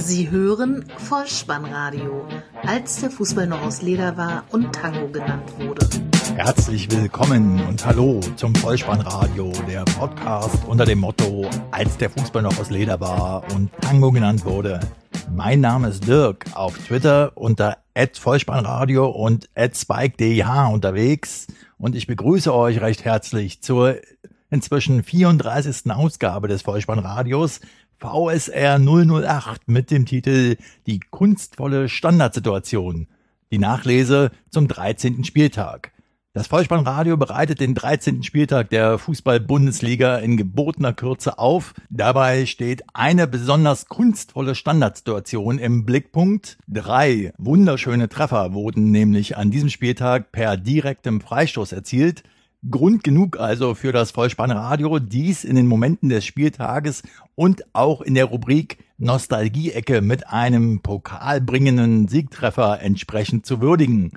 Sie hören Vollspannradio, als der Fußball noch aus Leder war und Tango genannt wurde. Herzlich willkommen und hallo zum Vollspannradio, der Podcast unter dem Motto, als der Fußball noch aus Leder war und Tango genannt wurde. Mein Name ist Dirk, auf Twitter unter @vollspannradio und @spike_dh unterwegs und ich begrüße euch recht herzlich zur inzwischen 34. Ausgabe des Vollspannradios VSR 008 mit dem Titel Die kunstvolle Standardsituation. Die Nachlese zum 13. Spieltag. Das Vollspannradio bereitet den 13. Spieltag der Fußball-Bundesliga in gebotener Kürze auf. Dabei steht eine besonders kunstvolle Standardsituation im Blickpunkt. Drei wunderschöne Treffer wurden nämlich an diesem Spieltag per direktem Freistoß erzielt. Grund genug also für das Vollspannradio, dies in den Momenten des Spieltages und auch in der Rubrik Nostalgie-Ecke mit einem pokalbringenden Siegtreffer entsprechend zu würdigen.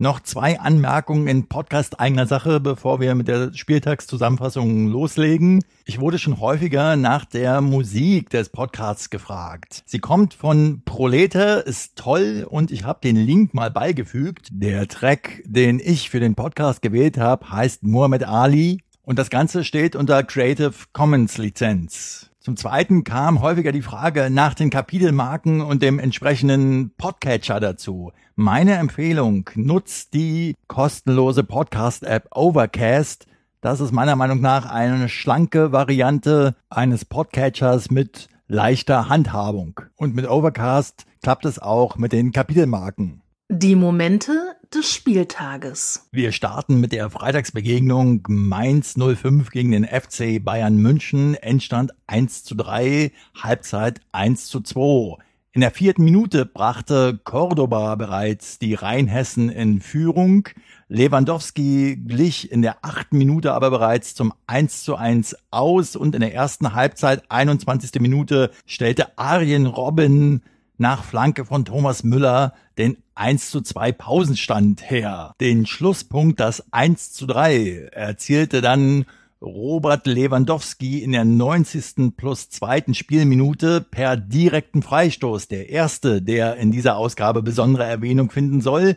Noch zwei Anmerkungen in Podcast eigener Sache, bevor wir mit der Spieltagszusammenfassung loslegen. Ich wurde schon häufiger nach der Musik des Podcasts gefragt. Sie kommt von Prolete, ist toll und ich habe den Link mal beigefügt. Der Track, den ich für den Podcast gewählt habe, heißt Muhammad Ali und das Ganze steht unter Creative Commons Lizenz. Zum Zweiten kam häufiger die Frage nach den Kapitelmarken und dem entsprechenden Podcatcher dazu. Meine Empfehlung, nutzt die kostenlose Podcast-App Overcast. Das ist meiner Meinung nach eine schlanke Variante eines Podcatchers mit leichter Handhabung. Und mit Overcast klappt es auch mit den Kapitelmarken. Die Momente des Spieltages. Wir starten mit der Freitagsbegegnung Mainz 05 gegen den FC Bayern München. Endstand 1 zu 3, Halbzeit 1 zu 2. In der vierten Minute brachte Cordoba bereits die Rheinhessen in Führung. Lewandowski glich in der achten Minute aber bereits zum 1 zu 1 aus und in der ersten Halbzeit 21. Minute stellte Arjen Robben nach Flanke von Thomas Müller den 1 zu 2 Pausenstand her. Den Schlusspunkt, das 1 zu 3, erzielte dann Robert Lewandowski in der 90. plus zweiten Spielminute per direkten Freistoß. Der erste, der in dieser Ausgabe besondere Erwähnung finden soll.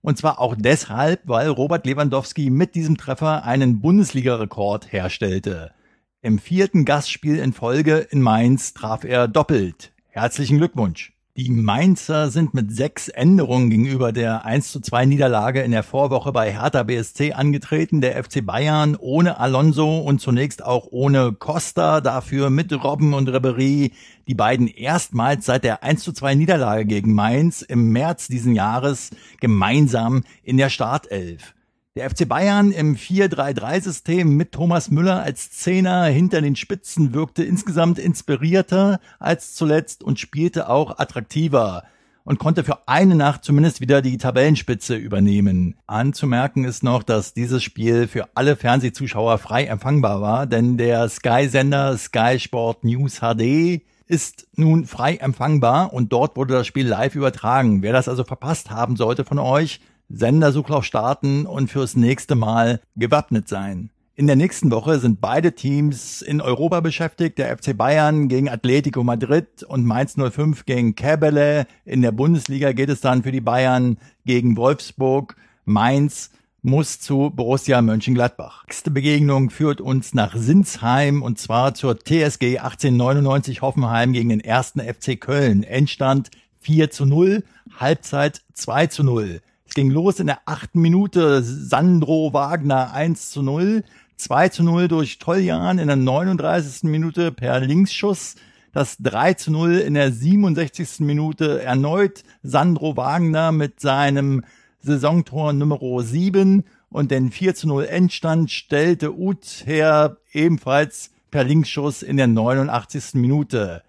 Und zwar auch deshalb, weil Robert Lewandowski mit diesem Treffer einen Bundesliga-Rekord herstellte. Im vierten Gastspiel in Folge in Mainz traf er doppelt. Herzlichen Glückwunsch! Die Mainzer sind mit sechs Änderungen gegenüber der 1 zu 2 Niederlage in der Vorwoche bei Hertha BSC angetreten. Der FC Bayern ohne Alonso und zunächst auch ohne Costa, dafür mit Robben und Ribery. Die beiden erstmals seit der 1 zu 2 Niederlage gegen Mainz im März diesen Jahres gemeinsam in der Startelf. Der FC Bayern im 4-3-3-System mit Thomas Müller als Zehner hinter den Spitzen wirkte insgesamt inspirierter als zuletzt und spielte auch attraktiver und konnte für eine Nacht zumindest wieder die Tabellenspitze übernehmen. Anzumerken ist noch, dass dieses Spiel für alle Fernsehzuschauer frei empfangbar war, denn der Sky-Sender Sky Sport News HD ist nun frei empfangbar und dort wurde das Spiel live übertragen. Wer das also verpasst haben sollte von euch, Sendersuchlauf starten und fürs nächste Mal gewappnet sein. In der nächsten Woche sind beide Teams in Europa beschäftigt. Der FC Bayern gegen Atletico Madrid und Mainz 05 gegen Käbele. In der Bundesliga geht es dann für die Bayern gegen Wolfsburg. Mainz muss zu Borussia Mönchengladbach. Nächste Begegnung führt uns nach Sinsheim und zwar zur TSG 1899 Hoffenheim gegen den ersten FC Köln. Endstand 4 zu 0, Halbzeit 2 zu 0. Ging los in der achten Minute. Sandro Wagner 1 zu 0. 2 zu 0 durch Toljan in der 39. Minute per Linksschuss. Das 3 zu 0 in der 67. Minute erneut Sandro Wagner mit seinem Saisontor Nummer 7 und den 4 zu 0 Endstand stellte Uth her ebenfalls per Linksschuss in der 89. Minute.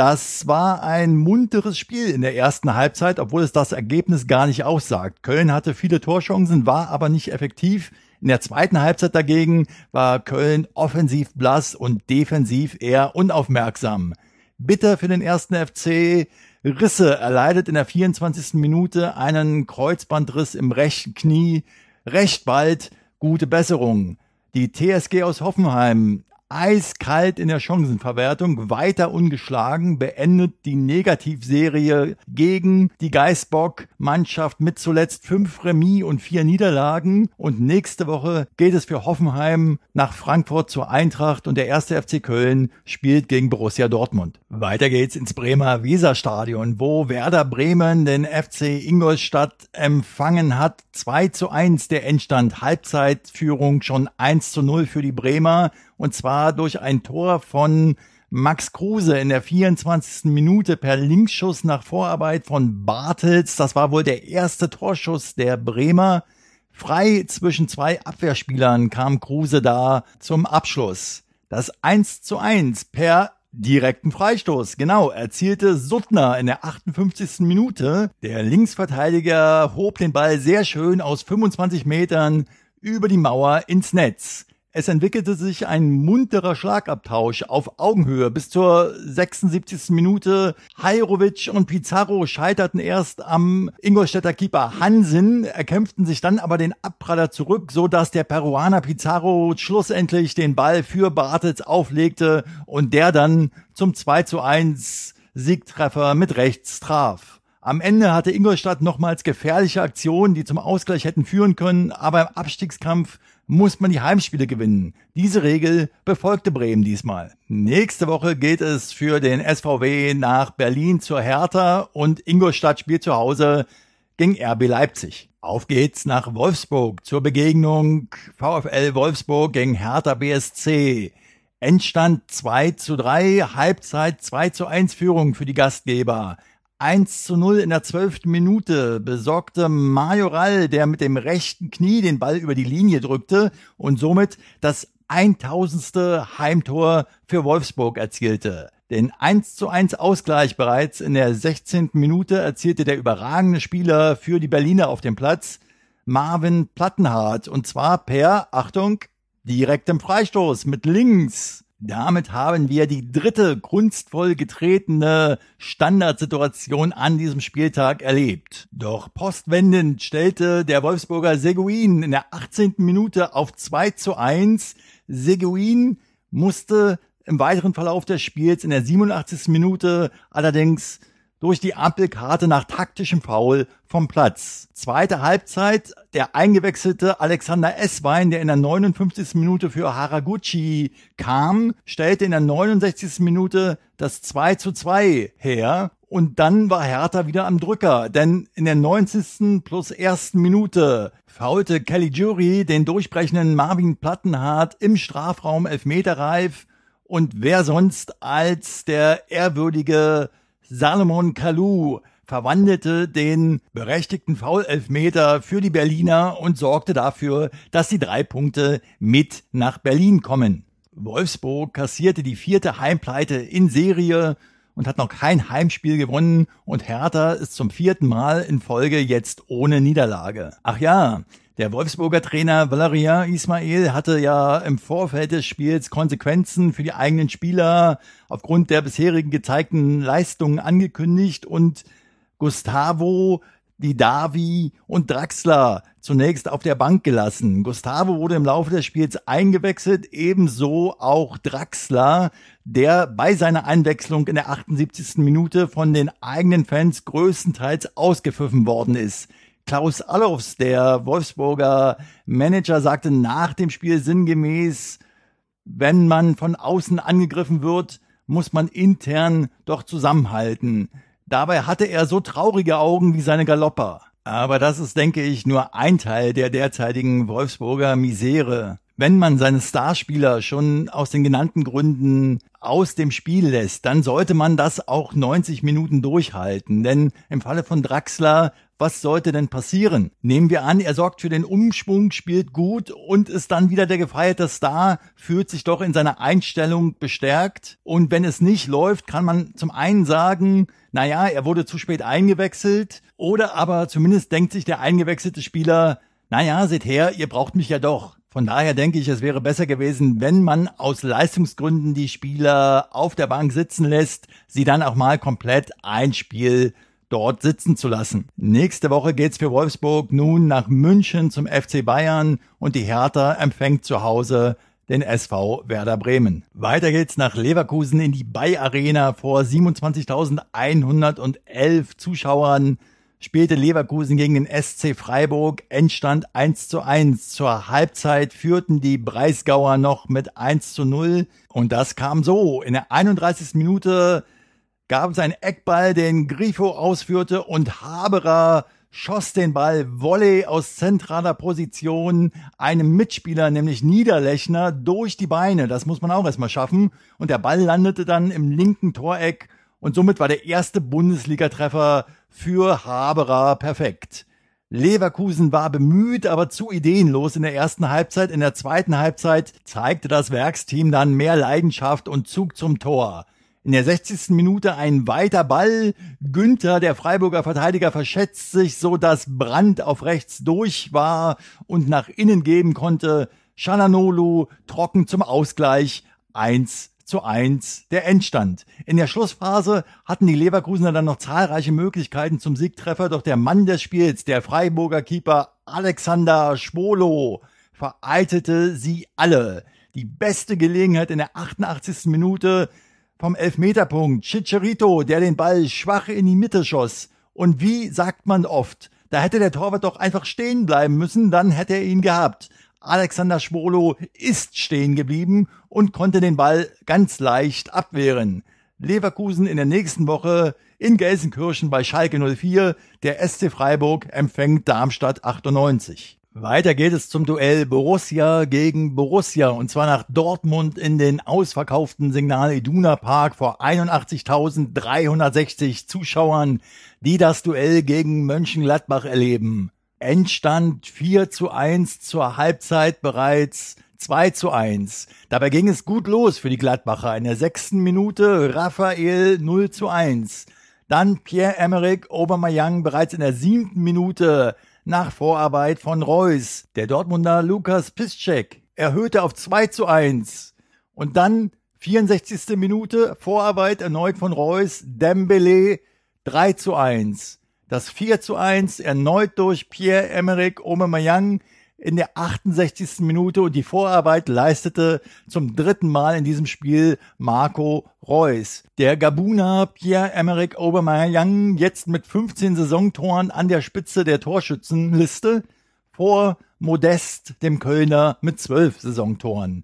Das war ein munteres Spiel in der ersten Halbzeit, obwohl es das Ergebnis gar nicht aussagt. Köln hatte viele Torchancen, war aber nicht effektiv. In der zweiten Halbzeit dagegen war Köln offensiv blass und defensiv eher unaufmerksam. Bitter für den ersten FC. Risse erleidet in der 24. Minute einen Kreuzbandriss im rechten Knie. Recht bald gute Besserung. Die TSG aus Hoffenheim eiskalt in der Chancenverwertung, weiter ungeschlagen, beendet die Negativserie gegen die Geißbock-Mannschaft mit zuletzt fünf Remis und vier Niederlagen. Und nächste Woche geht es für Hoffenheim nach Frankfurt zur Eintracht und der erste FC Köln spielt gegen Borussia Dortmund. Weiter geht's ins Bremer Weserstadion, wo Werder Bremen den FC Ingolstadt empfangen hat. 2 zu 1 der Endstand, Halbzeitführung schon 1 zu 0 für die Bremer und zwar durch ein Tor von Max Kruse in der 24. Minute per Linksschuss nach Vorarbeit von Bartels. Das war wohl der erste Torschuss der Bremer. Frei zwischen zwei Abwehrspielern kam Kruse da zum Abschluss. Das 1 zu 1 per direkten Freistoß. Genau, erzielte Suttner in der 58. Minute. Der Linksverteidiger hob den Ball sehr schön aus 25 Metern über die Mauer ins Netz. Es entwickelte sich ein munterer Schlagabtausch auf Augenhöhe bis zur 76. Minute. Hajrovic und Pizarro scheiterten erst am Ingolstädter Keeper Hansen, erkämpften sich dann aber den Abpraller zurück, so dass der Peruaner Pizarro schlussendlich den Ball für Bartels auflegte und der dann zum 2 zu 1 Siegtreffer mit rechts traf. Am Ende hatte Ingolstadt nochmals gefährliche Aktionen, die zum Ausgleich hätten führen können, aber im Abstiegskampf muss man die Heimspiele gewinnen. Diese Regel befolgte Bremen diesmal. Nächste Woche geht es für den SVW nach Berlin zur Hertha und Ingolstadt spielt zu Hause gegen RB Leipzig. Auf geht's nach Wolfsburg zur Begegnung VfL Wolfsburg gegen Hertha BSC. Endstand 2 zu 3, Halbzeit 2 zu 1 Führung für die Gastgeber. 1 zu 0 in der zwölften Minute besorgte Majoral, der mit dem rechten Knie den Ball über die Linie drückte und somit das 1000. Heimtor für Wolfsburg erzielte. Den 1 zu 1 Ausgleich bereits in der 16. Minute erzielte der überragende Spieler für die Berliner auf dem Platz, Marvin Plattenhardt, und zwar per, Achtung, direktem Freistoß mit links. Damit haben wir die dritte kunstvoll getretene Standardsituation an diesem Spieltag erlebt. Doch postwendend stellte der Wolfsburger Seguin in der 18. Minute auf 2 zu 1. Seguin musste im weiteren Verlauf des Spiels in der 87. Minute allerdings durch die Ampelkarte nach taktischem Foul vom Platz. Zweite Halbzeit, der eingewechselte Alexander Esswein, der in der 59. Minute für Haraguchi kam, stellte in der 69. Minute das 2 zu 2 her. Und dann war Hertha wieder am Drücker, denn in der 90. plus ersten Minute faulte Kelly Jury den durchbrechenden Marvin Plattenhardt im Strafraum Elfmeterreif. Und wer sonst als der ehrwürdige Salomon Kalou verwandelte den berechtigten Foul-Elfmeter für die Berliner und sorgte dafür, dass die drei Punkte mit nach Berlin kommen. Wolfsburg kassierte die vierte Heimpleite in Serie und hat noch kein Heimspiel gewonnen und Hertha ist zum vierten Mal in Folge jetzt ohne Niederlage. Ach ja, der Wolfsburger Trainer Valerian Ismail hatte ja im Vorfeld des Spiels Konsequenzen für die eigenen Spieler aufgrund der bisherigen gezeigten Leistungen angekündigt und Gustavo, Didavi und Draxler zunächst auf der Bank gelassen. Gustavo wurde im Laufe des Spiels eingewechselt, ebenso auch Draxler, der bei seiner Einwechslung in der 78. Minute von den eigenen Fans größtenteils ausgepfiffen worden ist. Klaus Allofs, der Wolfsburger Manager, sagte nach dem Spiel sinngemäß, wenn man von außen angegriffen wird, muss man intern doch zusammenhalten. Dabei hatte er so traurige Augen wie seine Galopper. Aber das ist, denke ich, nur ein Teil der derzeitigen Wolfsburger Misere. Wenn man seine Starspieler schon aus den genannten Gründen aus dem Spiel lässt, dann sollte man das auch 90 Minuten durchhalten. Denn im Falle von Draxler was sollte denn passieren? Nehmen wir an, er sorgt für den Umschwung, spielt gut und ist dann wieder der gefeierte Star, fühlt sich doch in seiner Einstellung bestärkt. Und wenn es nicht läuft, kann man zum einen sagen, naja, er wurde zu spät eingewechselt. Oder aber zumindest denkt sich der eingewechselte Spieler, naja, seht her, ihr braucht mich ja doch. Von daher denke ich, es wäre besser gewesen, wenn man aus Leistungsgründen die Spieler auf der Bank sitzen lässt, sie dann auch mal komplett ein Spiel dort sitzen zu lassen. Nächste Woche geht's für Wolfsburg nun nach München zum FC Bayern und die Hertha empfängt zu Hause den SV Werder Bremen. Weiter geht's nach Leverkusen in die Bay Arena vor 27.111 Zuschauern spielte Leverkusen gegen den SC Freiburg, Endstand 1 zu 1. Zur Halbzeit führten die Breisgauer noch mit 1 zu 0 und das kam so. In der 31. Minute gab es einen Eckball, den Grifo ausführte und Haberer schoss den Ball Volley aus zentraler Position einem Mitspieler, nämlich Niederlechner, durch die Beine. Das muss man auch erstmal schaffen. Und der Ball landete dann im linken Toreck und somit war der erste Bundesligatreffer für Haberer perfekt. Leverkusen war bemüht, aber zu ideenlos in der ersten Halbzeit. In der zweiten Halbzeit zeigte das Werksteam dann mehr Leidenschaft und Zug zum Tor. In der 60. Minute ein weiter Ball. Günther, der Freiburger Verteidiger, verschätzt sich, so dass Brandt auf rechts durch war und nach innen geben konnte. Shananolu trocken zum Ausgleich. 1 zu 1 der Endstand. In der Schlussphase hatten die Leverkusener dann noch zahlreiche Möglichkeiten zum Siegtreffer, doch der Mann des Spiels, der Freiburger Keeper Alexander Schwolo, vereitelte sie alle. Die beste Gelegenheit in der 88. Minute vom Elfmeterpunkt. Chicharito, der den Ball schwach in die Mitte schoss. Und wie sagt man oft, da hätte der Torwart doch einfach stehen bleiben müssen, dann hätte er ihn gehabt. Alexander Schwolo ist stehen geblieben und konnte den Ball ganz leicht abwehren. Leverkusen in der nächsten Woche in Gelsenkirchen bei Schalke 04. Der SC Freiburg empfängt Darmstadt 98. Weiter geht es zum Duell Borussia gegen Borussia und zwar nach Dortmund in den ausverkauften Signal Iduna Park vor 81.360 Zuschauern, die das Duell gegen Mönchengladbach erleben. Endstand 4 zu 1 zur Halbzeit bereits 2 zu 1. Dabei ging es gut los für die Gladbacher. In der sechsten Minute Raphael 0 zu 1. Dann Pierre-Emerick Aubameyang bereits in der siebten Minute nach Vorarbeit von Reus. Der Dortmunder Lukas Piszczek erhöhte auf 2 zu 1. Und dann 64. Minute Vorarbeit erneut von Reus, Dembele 3 zu 1. Das 4 zu 1 erneut durch Pierre-Emerick Aubameyang in der 68. Minute und die Vorarbeit leistete zum dritten Mal in diesem Spiel Marco Reus. Der Gabuner Pierre-Emerick Aubameyang jetzt mit 15 Saisontoren an der Spitze der Torschützenliste vor Modest, dem Kölner, mit 12 Saisontoren.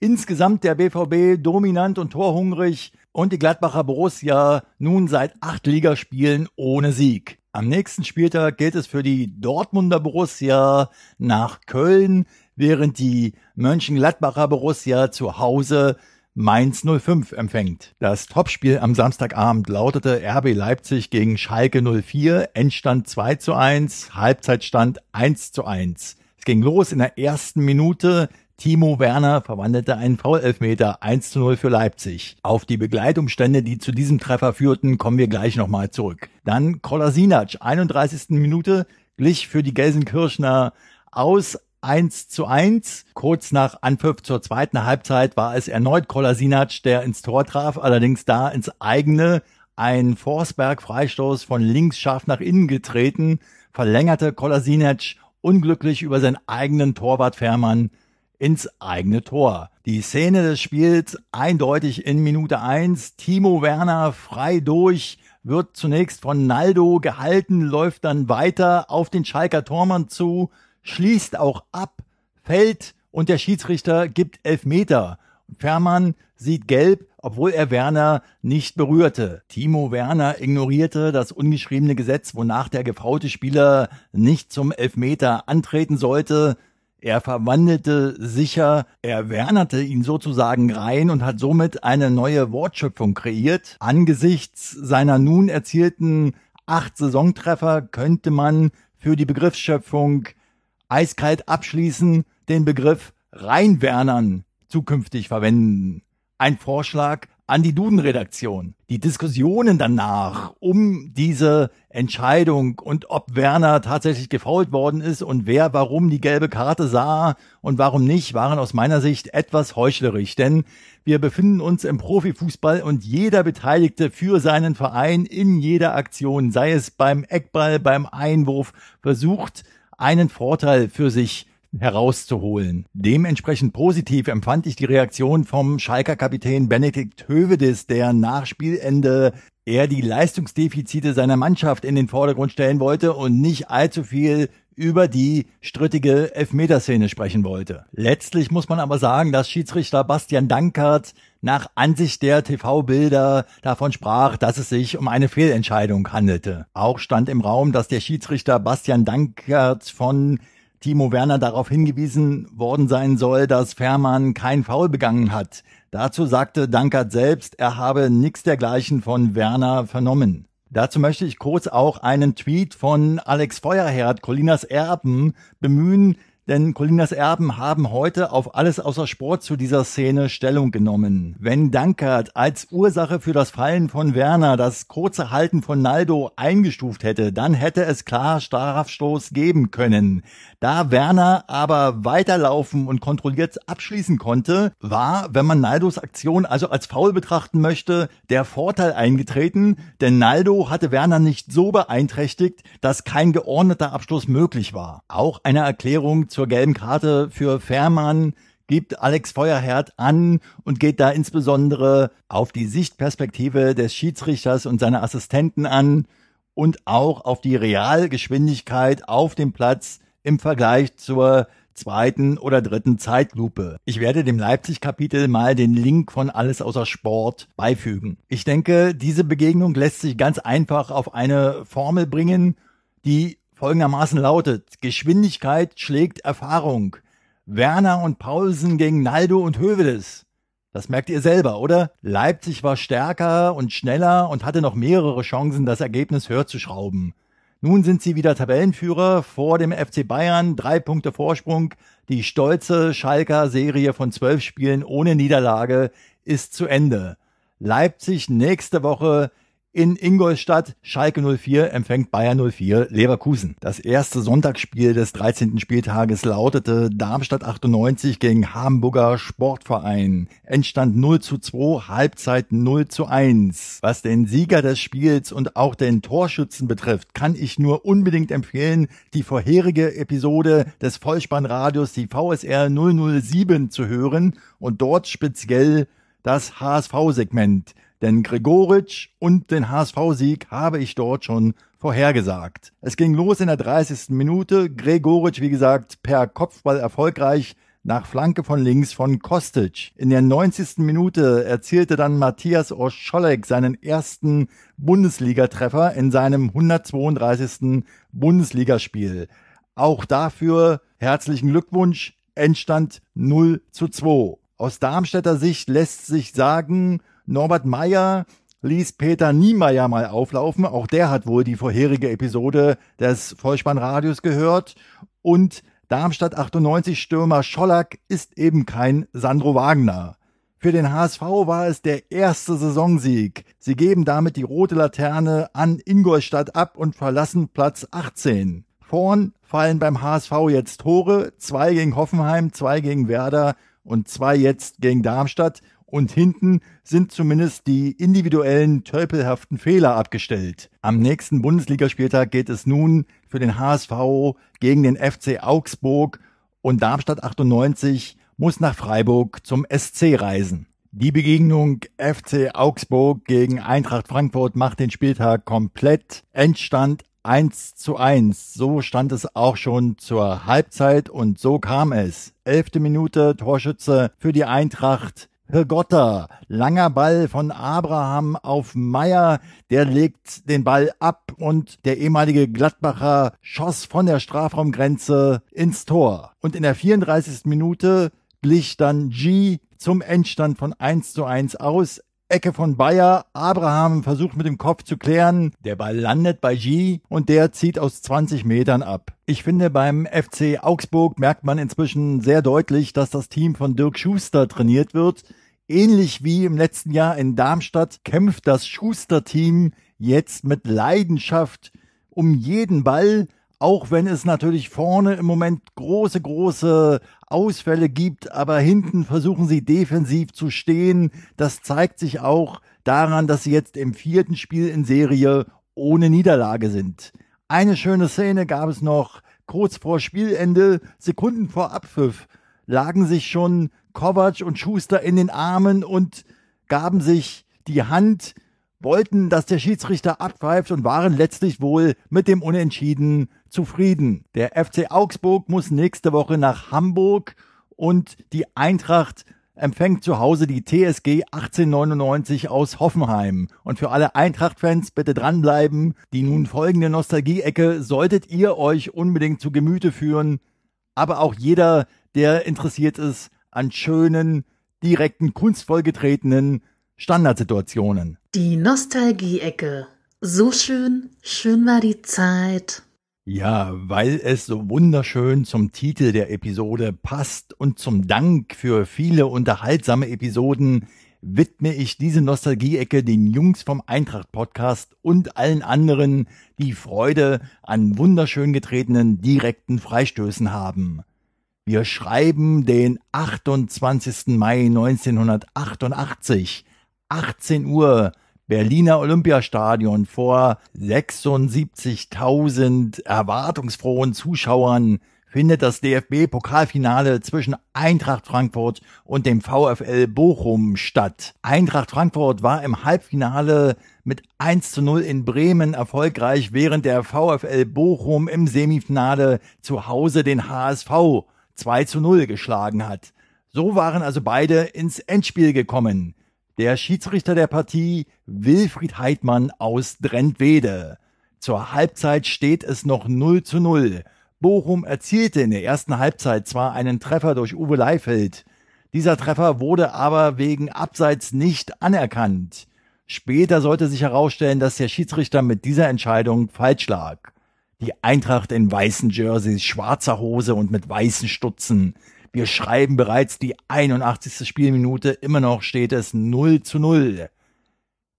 Insgesamt der BVB dominant und torhungrig und die Gladbacher Borussia nun seit acht Ligaspielen ohne Sieg. Am nächsten Spieltag geht es für die Dortmunder Borussia nach Köln, während die Mönchengladbacher Borussia zu Hause Mainz 05 empfängt. Das Topspiel am Samstagabend lautete RB Leipzig gegen Schalke 04, Endstand 2 zu 1, Halbzeitstand 1 zu 1. Es ging los in der ersten Minute. Timo Werner verwandelte einen Foul-Elfmeter 1 zu 0 für Leipzig. Auf die Begleitumstände, die zu diesem Treffer führten, kommen wir gleich nochmal zurück. Dann Kolasinac, 31. Minute, glich für die Gelsenkirchner aus 1 zu 1. Kurz nach Anpfiff zur zweiten Halbzeit war es erneut Kolasinac, der ins Tor traf, allerdings da ins eigene. Ein Forsberg-Freistoß von links scharf nach innen getreten, verlängerte Kolasinac unglücklich über seinen eigenen Torwart Fährmann ins eigene Tor. Die Szene des Spiels eindeutig in Minute eins. Timo Werner frei durch, wird zunächst von Naldo gehalten, läuft dann weiter auf den Schalker Tormann zu, schließt auch ab, fällt und der Schiedsrichter gibt Elfmeter. Fährmann sieht gelb, obwohl er Werner nicht berührte. Timo Werner ignorierte das ungeschriebene Gesetz, wonach der gefaute Spieler nicht zum Elfmeter antreten sollte. Er verwandelte sicher, er wernerte ihn sozusagen rein und hat somit eine neue Wortschöpfung kreiert. Angesichts seiner nun erzielten acht Saisontreffer könnte man für die Begriffsschöpfung eiskalt abschließen den Begriff reinwernern zukünftig verwenden. Ein Vorschlag, an die Duden-Redaktion. Die Diskussionen danach um diese Entscheidung und ob Werner tatsächlich gefault worden ist und wer warum die gelbe Karte sah und warum nicht, waren aus meiner Sicht etwas heuchlerisch, denn wir befinden uns im Profifußball und jeder Beteiligte für seinen Verein in jeder Aktion, sei es beim Eckball, beim Einwurf, versucht einen Vorteil für sich herauszuholen. Dementsprechend positiv empfand ich die Reaktion vom Schalker Kapitän Benedikt Hövedes, der nach Spielende er die Leistungsdefizite seiner Mannschaft in den Vordergrund stellen wollte und nicht allzu viel über die strittige Elfmeterszene sprechen wollte. Letztlich muss man aber sagen, dass Schiedsrichter Bastian Dankert nach Ansicht der TV-Bilder davon sprach, dass es sich um eine Fehlentscheidung handelte. Auch stand im Raum, dass der Schiedsrichter Bastian Dankert von Timo Werner darauf hingewiesen worden sein soll, dass Fährmann kein Foul begangen hat. Dazu sagte Dankert selbst, er habe nichts dergleichen von Werner vernommen. Dazu möchte ich kurz auch einen Tweet von Alex Feuerherd, Colinas Erben, bemühen, denn Colinas Erben haben heute auf alles außer Sport zu dieser Szene Stellung genommen. Wenn Dankert als Ursache für das Fallen von Werner das kurze Halten von Naldo eingestuft hätte, dann hätte es klar Strafstoß geben können. Da Werner aber weiterlaufen und kontrolliert abschließen konnte, war, wenn man Naldos Aktion also als faul betrachten möchte, der Vorteil eingetreten, denn Naldo hatte Werner nicht so beeinträchtigt, dass kein geordneter Abschluss möglich war. Auch eine Erklärung zur gelben Karte für Fährmann gibt Alex Feuerherd an und geht da insbesondere auf die Sichtperspektive des Schiedsrichters und seiner Assistenten an und auch auf die Realgeschwindigkeit auf dem Platz im Vergleich zur zweiten oder dritten Zeitlupe. Ich werde dem Leipzig-Kapitel mal den Link von Alles außer Sport beifügen. Ich denke, diese Begegnung lässt sich ganz einfach auf eine Formel bringen, die folgendermaßen lautet, Geschwindigkeit schlägt Erfahrung. Werner und Paulsen gegen Naldo und Hövedes. Das merkt ihr selber, oder? Leipzig war stärker und schneller und hatte noch mehrere Chancen, das Ergebnis höher zu schrauben. Nun sind sie wieder Tabellenführer vor dem FC Bayern, drei Punkte Vorsprung. Die stolze Schalker Serie von zwölf Spielen ohne Niederlage ist zu Ende. Leipzig nächste Woche in Ingolstadt, Schalke 04 empfängt Bayern 04 Leverkusen. Das erste Sonntagsspiel des 13. Spieltages lautete Darmstadt 98 gegen Hamburger Sportverein. Endstand 0 zu 2, Halbzeit 0 zu 1. Was den Sieger des Spiels und auch den Torschützen betrifft, kann ich nur unbedingt empfehlen, die vorherige Episode des Vollspannradios, die VSR 007 zu hören und dort speziell das HSV-Segment denn Gregoritsch und den HSV-Sieg habe ich dort schon vorhergesagt. Es ging los in der 30. Minute. Gregoritsch, wie gesagt, per Kopfball erfolgreich nach Flanke von links von Kostic. In der 90. Minute erzielte dann Matthias Oscholek seinen ersten Bundesligatreffer in seinem 132. Bundesligaspiel. Auch dafür herzlichen Glückwunsch. Endstand 0 zu 2. Aus Darmstädter Sicht lässt sich sagen, Norbert Meyer ließ Peter Niemeyer mal auflaufen. Auch der hat wohl die vorherige Episode des Vollspannradios gehört. Und Darmstadt 98 Stürmer Schollack ist eben kein Sandro Wagner. Für den HSV war es der erste Saisonsieg. Sie geben damit die rote Laterne an Ingolstadt ab und verlassen Platz 18. Vorn fallen beim HSV jetzt Tore, zwei gegen Hoffenheim, zwei gegen Werder und zwei jetzt gegen Darmstadt und hinten sind zumindest die individuellen tölpelhaften Fehler abgestellt. Am nächsten Bundesligaspieltag geht es nun für den HSV gegen den FC Augsburg und Darmstadt 98 muss nach Freiburg zum SC reisen. Die Begegnung FC Augsburg gegen Eintracht Frankfurt macht den Spieltag komplett. Endstand 1 zu 1. So stand es auch schon zur Halbzeit und so kam es. Elfte Minute Torschütze für die Eintracht Gotter, langer Ball von Abraham auf Meier, der legt den Ball ab und der ehemalige Gladbacher schoss von der Strafraumgrenze ins Tor. Und in der 34. Minute glich dann G zum Endstand von 1 zu 1 aus. Ecke von Bayer. Abraham versucht mit dem Kopf zu klären. Der Ball landet bei G und der zieht aus 20 Metern ab. Ich finde, beim FC Augsburg merkt man inzwischen sehr deutlich, dass das Team von Dirk Schuster trainiert wird. Ähnlich wie im letzten Jahr in Darmstadt kämpft das Schuster-Team jetzt mit Leidenschaft um jeden Ball, auch wenn es natürlich vorne im Moment große, große Ausfälle gibt, aber hinten versuchen sie defensiv zu stehen. Das zeigt sich auch daran, dass sie jetzt im vierten Spiel in Serie ohne Niederlage sind. Eine schöne Szene gab es noch kurz vor Spielende, Sekunden vor Abpfiff, lagen sich schon Kovac und Schuster in den Armen und gaben sich die Hand, wollten, dass der Schiedsrichter abpfeift und waren letztlich wohl mit dem Unentschieden zufrieden. Der FC Augsburg muss nächste Woche nach Hamburg und die Eintracht empfängt zu Hause die TSG 1899 aus Hoffenheim. Und für alle Eintracht-Fans bitte dranbleiben. Die nun folgende Nostalgie-Ecke solltet ihr euch unbedingt zu Gemüte führen. Aber auch jeder, der interessiert ist an schönen, direkten, kunstvoll getretenen Standardsituationen. Die Nostalgie-Ecke. So schön, schön war die Zeit. Ja, weil es so wunderschön zum Titel der Episode passt und zum Dank für viele unterhaltsame Episoden widme ich diese Nostalgie-Ecke den Jungs vom Eintracht-Podcast und allen anderen, die Freude an wunderschön getretenen direkten Freistößen haben. Wir schreiben den 28. Mai 1988, 18 Uhr, Berliner Olympiastadion vor 76.000 erwartungsfrohen Zuschauern findet das DFB-Pokalfinale zwischen Eintracht Frankfurt und dem VfL Bochum statt. Eintracht Frankfurt war im Halbfinale mit 1 zu 0 in Bremen erfolgreich, während der VfL Bochum im Semifinale zu Hause den HSV 2 zu 0 geschlagen hat. So waren also beide ins Endspiel gekommen der Schiedsrichter der Partie Wilfried Heidmann aus Drentwede. Zur Halbzeit steht es noch 0 zu 0. Bochum erzielte in der ersten Halbzeit zwar einen Treffer durch Uwe Leifeld, dieser Treffer wurde aber wegen Abseits nicht anerkannt. Später sollte sich herausstellen, dass der Schiedsrichter mit dieser Entscheidung falsch lag. Die Eintracht in weißen Jerseys, schwarzer Hose und mit weißen Stutzen wir schreiben bereits die 81. Spielminute, immer noch steht es 0 zu 0.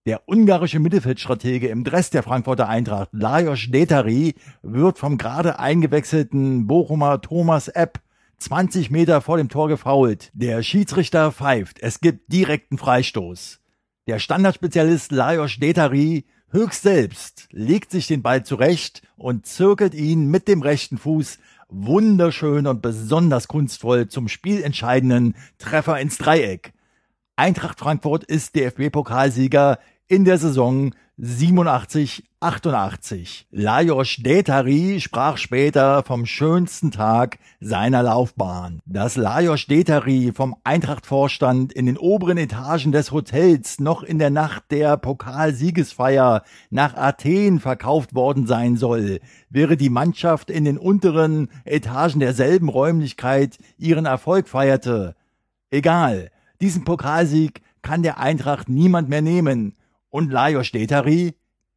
Der ungarische Mittelfeldstratege im Dress der Frankfurter Eintracht, Lajos Detari, wird vom gerade eingewechselten Bochumer Thomas Epp 20 Meter vor dem Tor gefault. Der Schiedsrichter pfeift. Es gibt direkten Freistoß. Der Standardspezialist Lajos Detari höchst selbst legt sich den Ball zurecht und zirkelt ihn mit dem rechten Fuß wunderschön und besonders kunstvoll zum spielentscheidenden Treffer ins Dreieck. Eintracht Frankfurt ist DFB-Pokalsieger in der Saison 87, 88. Lajos Detari sprach später vom schönsten Tag seiner Laufbahn. Dass Lajos Detari vom Eintracht-Vorstand in den oberen Etagen des Hotels noch in der Nacht der Pokalsiegesfeier nach Athen verkauft worden sein soll, wäre die Mannschaft in den unteren Etagen derselben Räumlichkeit ihren Erfolg feierte. Egal, diesen Pokalsieg kann der Eintracht niemand mehr nehmen und Lajos Detari,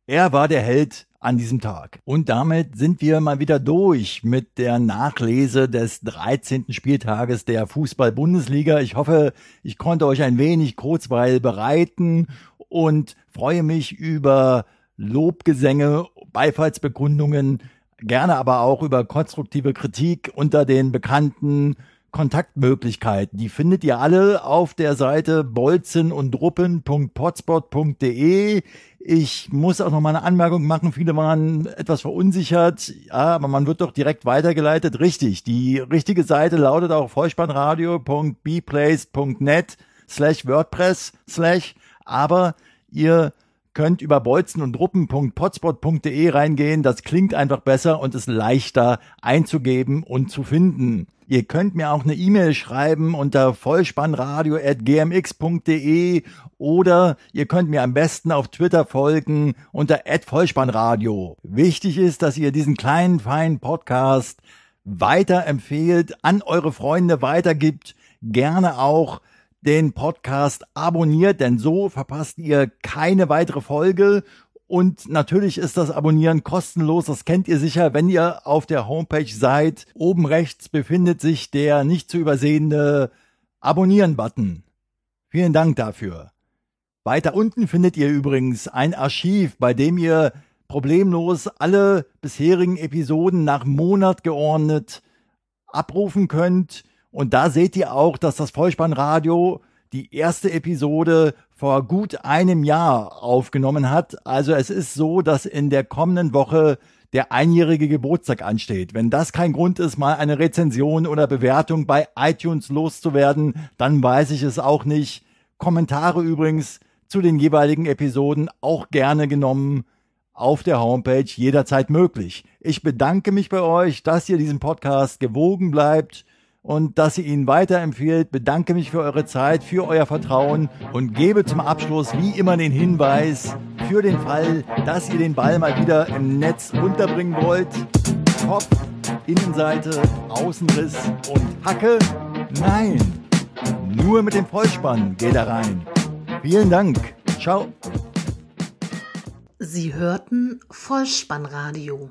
er war der Held an diesem Tag. Und damit sind wir mal wieder durch mit der Nachlese des 13. Spieltages der Fußball-Bundesliga. Ich hoffe, ich konnte euch ein wenig Kurzweil bereiten und freue mich über Lobgesänge, Beifallsbekundungen, gerne aber auch über konstruktive Kritik unter den bekannten Kontaktmöglichkeiten. Die findet ihr alle auf der Seite bolzen und druppen.potspot.de. Ich muss auch noch mal eine Anmerkung machen. Viele waren etwas verunsichert. Ja, aber man wird doch direkt weitergeleitet. Richtig. Die richtige Seite lautet auch vollspannradio.bplace.net slash WordPress slash. Aber ihr könnt über bolzen und druppen.potspot.de reingehen. Das klingt einfach besser und ist leichter einzugeben und zu finden. Ihr könnt mir auch eine E-Mail schreiben unter vollspannradio.gmx.de oder ihr könnt mir am besten auf Twitter folgen unter @vollspannradio. Wichtig ist, dass ihr diesen kleinen feinen Podcast weiterempfehlt, an eure Freunde weitergibt, gerne auch den Podcast abonniert, denn so verpasst ihr keine weitere Folge und natürlich ist das Abonnieren kostenlos. Das kennt ihr sicher, wenn ihr auf der Homepage seid. Oben rechts befindet sich der nicht zu übersehende Abonnieren-Button. Vielen Dank dafür. Weiter unten findet ihr übrigens ein Archiv, bei dem ihr problemlos alle bisherigen Episoden nach Monat geordnet abrufen könnt. Und da seht ihr auch, dass das Vollspannradio die erste Episode vor gut einem Jahr aufgenommen hat. Also es ist so, dass in der kommenden Woche der einjährige Geburtstag ansteht. Wenn das kein Grund ist, mal eine Rezension oder Bewertung bei iTunes loszuwerden, dann weiß ich es auch nicht. Kommentare übrigens zu den jeweiligen Episoden auch gerne genommen auf der Homepage jederzeit möglich. Ich bedanke mich bei euch, dass ihr diesem Podcast gewogen bleibt und dass ihr ihn weiterempfehlt. Bedanke mich für eure Zeit, für euer Vertrauen und gebe zum Abschluss wie immer den Hinweis für den Fall, dass ihr den Ball mal wieder im Netz unterbringen wollt. Kopf, Innenseite, Außenriss und Hacke. Nein, nur mit dem Vollspann geht er rein. Vielen Dank. Ciao. Sie hörten Vollspannradio.